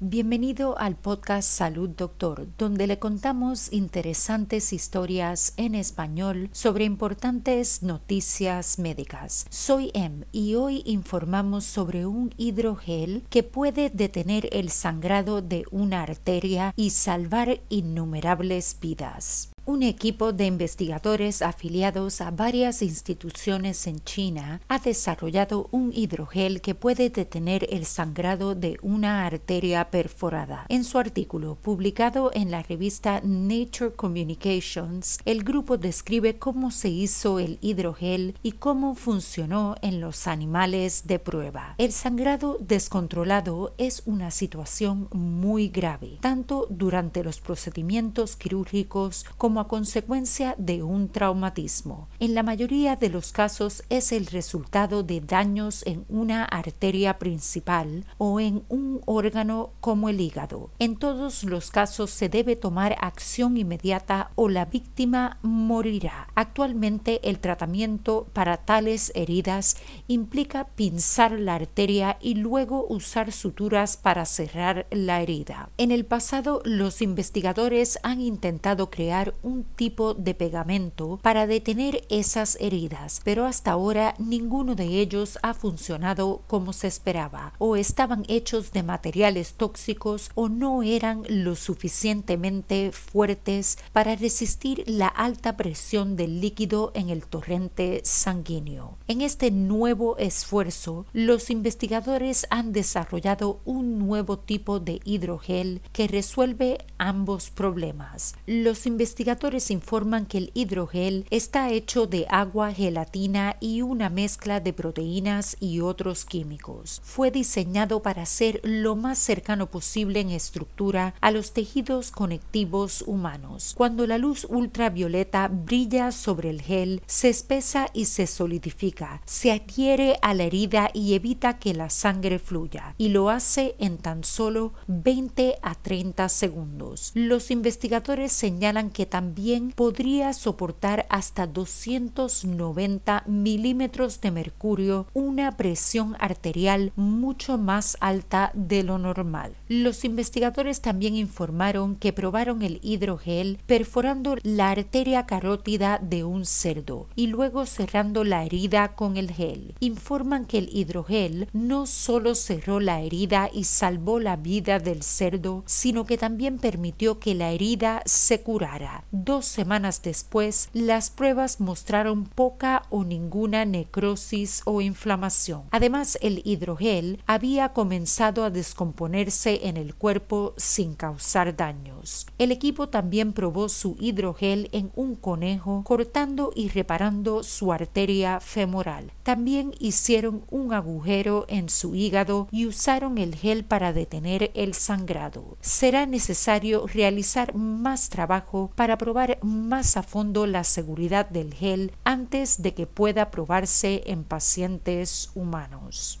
Bienvenido al podcast Salud Doctor, donde le contamos interesantes historias en español sobre importantes noticias médicas. Soy Em y hoy informamos sobre un hidrogel que puede detener el sangrado de una arteria y salvar innumerables vidas. Un equipo de investigadores afiliados a varias instituciones en China ha desarrollado un hidrogel que puede detener el sangrado de una arteria perforada. En su artículo publicado en la revista Nature Communications, el grupo describe cómo se hizo el hidrogel y cómo funcionó en los animales de prueba. El sangrado descontrolado es una situación muy grave, tanto durante los procedimientos quirúrgicos como a consecuencia de un traumatismo. En la mayoría de los casos es el resultado de daños en una arteria principal o en un órgano como el hígado. En todos los casos se debe tomar acción inmediata o la víctima morirá. Actualmente el tratamiento para tales heridas implica pinzar la arteria y luego usar suturas para cerrar la herida. En el pasado los investigadores han intentado crear tipo de pegamento para detener esas heridas, pero hasta ahora ninguno de ellos ha funcionado como se esperaba, o estaban hechos de materiales tóxicos o no eran lo suficientemente fuertes para resistir la alta presión del líquido en el torrente sanguíneo. En este nuevo esfuerzo, los investigadores han desarrollado un nuevo tipo de hidrogel que resuelve ambos problemas. Los investigadores informan que el hidrogel está hecho de agua, gelatina y una mezcla de proteínas y otros químicos. Fue diseñado para ser lo más cercano posible en estructura a los tejidos conectivos humanos. Cuando la luz ultravioleta brilla sobre el gel, se espesa y se solidifica, se adhiere a la herida y evita que la sangre fluya, y lo hace en tan solo 20 a 30 segundos. Los investigadores señalan que también podría soportar hasta 290 milímetros de mercurio, una presión arterial mucho más alta de lo normal. Los investigadores también informaron que probaron el hidrogel perforando la arteria carótida de un cerdo y luego cerrando la herida con el gel. Informan que el hidrogel no solo cerró la herida y salvó la vida del cerdo, sino que también permitió que la herida se curara. Dos semanas después, las pruebas mostraron poca o ninguna necrosis o inflamación. Además, el hidrogel había comenzado a descomponerse en el cuerpo sin causar daños. El equipo también probó su hidrogel en un conejo, cortando y reparando su arteria femoral. También hicieron un agujero en su hígado y usaron el gel para detener el sangrado. Será necesario realizar más trabajo probar más a fondo la seguridad del gel antes de que pueda probarse en pacientes humanos.